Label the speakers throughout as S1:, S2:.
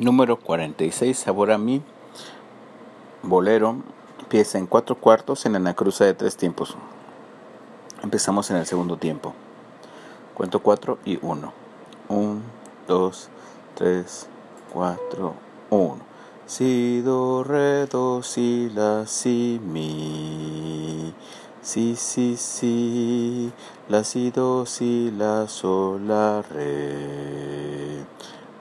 S1: Número 46, Sabor a mí, Bolero, pieza en cuatro cuartos en la cruza de tres tiempos. Empezamos en el segundo tiempo. Cuento 4 y 1. 1, 2, 3, 4, 1. Si, do, re, do, si, la, si, mi. Si, si, si. La, si, do, si, la, sol, la, re.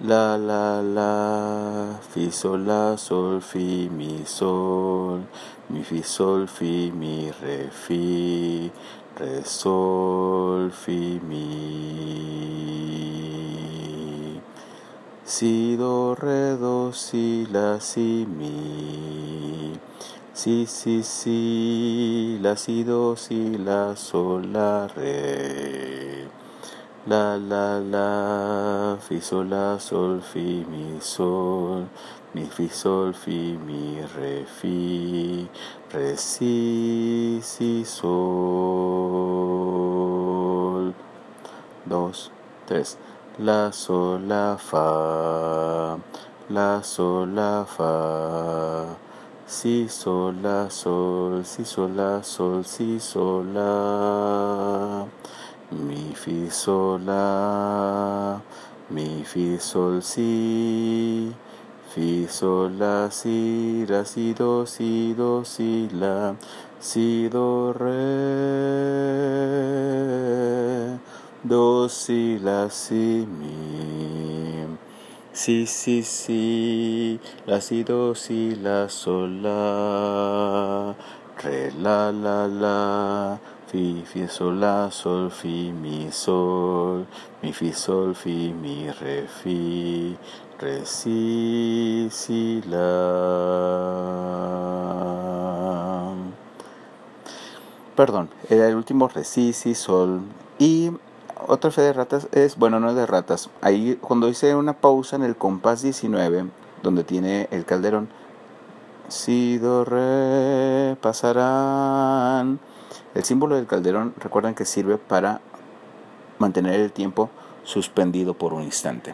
S1: La, la, la, fi, sol, la, sol, fi, mi, sol, mi, fi, sol, fi, mi, re, fi, re, sol, fi, mi. Si, do, re, do, si, la, si, mi. Si, si, si, la, si, do, si, la, sol, la, re. La, la, la, fi, sol, la, sol, fi, mi, sol, mi, fi, sol, fi, mi, re, fi, re, si, si, sol. Dos, tres. La, sol, la, fa, la, sol, la, fa. Si, sol, la, sol, si, sol, la, sol, si, sol, la fi sol la mi fi sol si. Fi sol la si la si do si do si la si do re do si la si mi. Si si si la si do si la sol re la la la fi, fi, sol, la, sol, fi, mi, sol, mi, fi, sol, fi, mi, re, fi, re, si, si, la. Perdón, era el último re, si, si, sol. Y otra fe de ratas es, bueno, no es de ratas. Ahí, cuando hice una pausa en el compás 19, donde tiene el calderón, si, do, re, pasarán el símbolo del calderón recuerden que sirve para mantener el tiempo suspendido por un instante.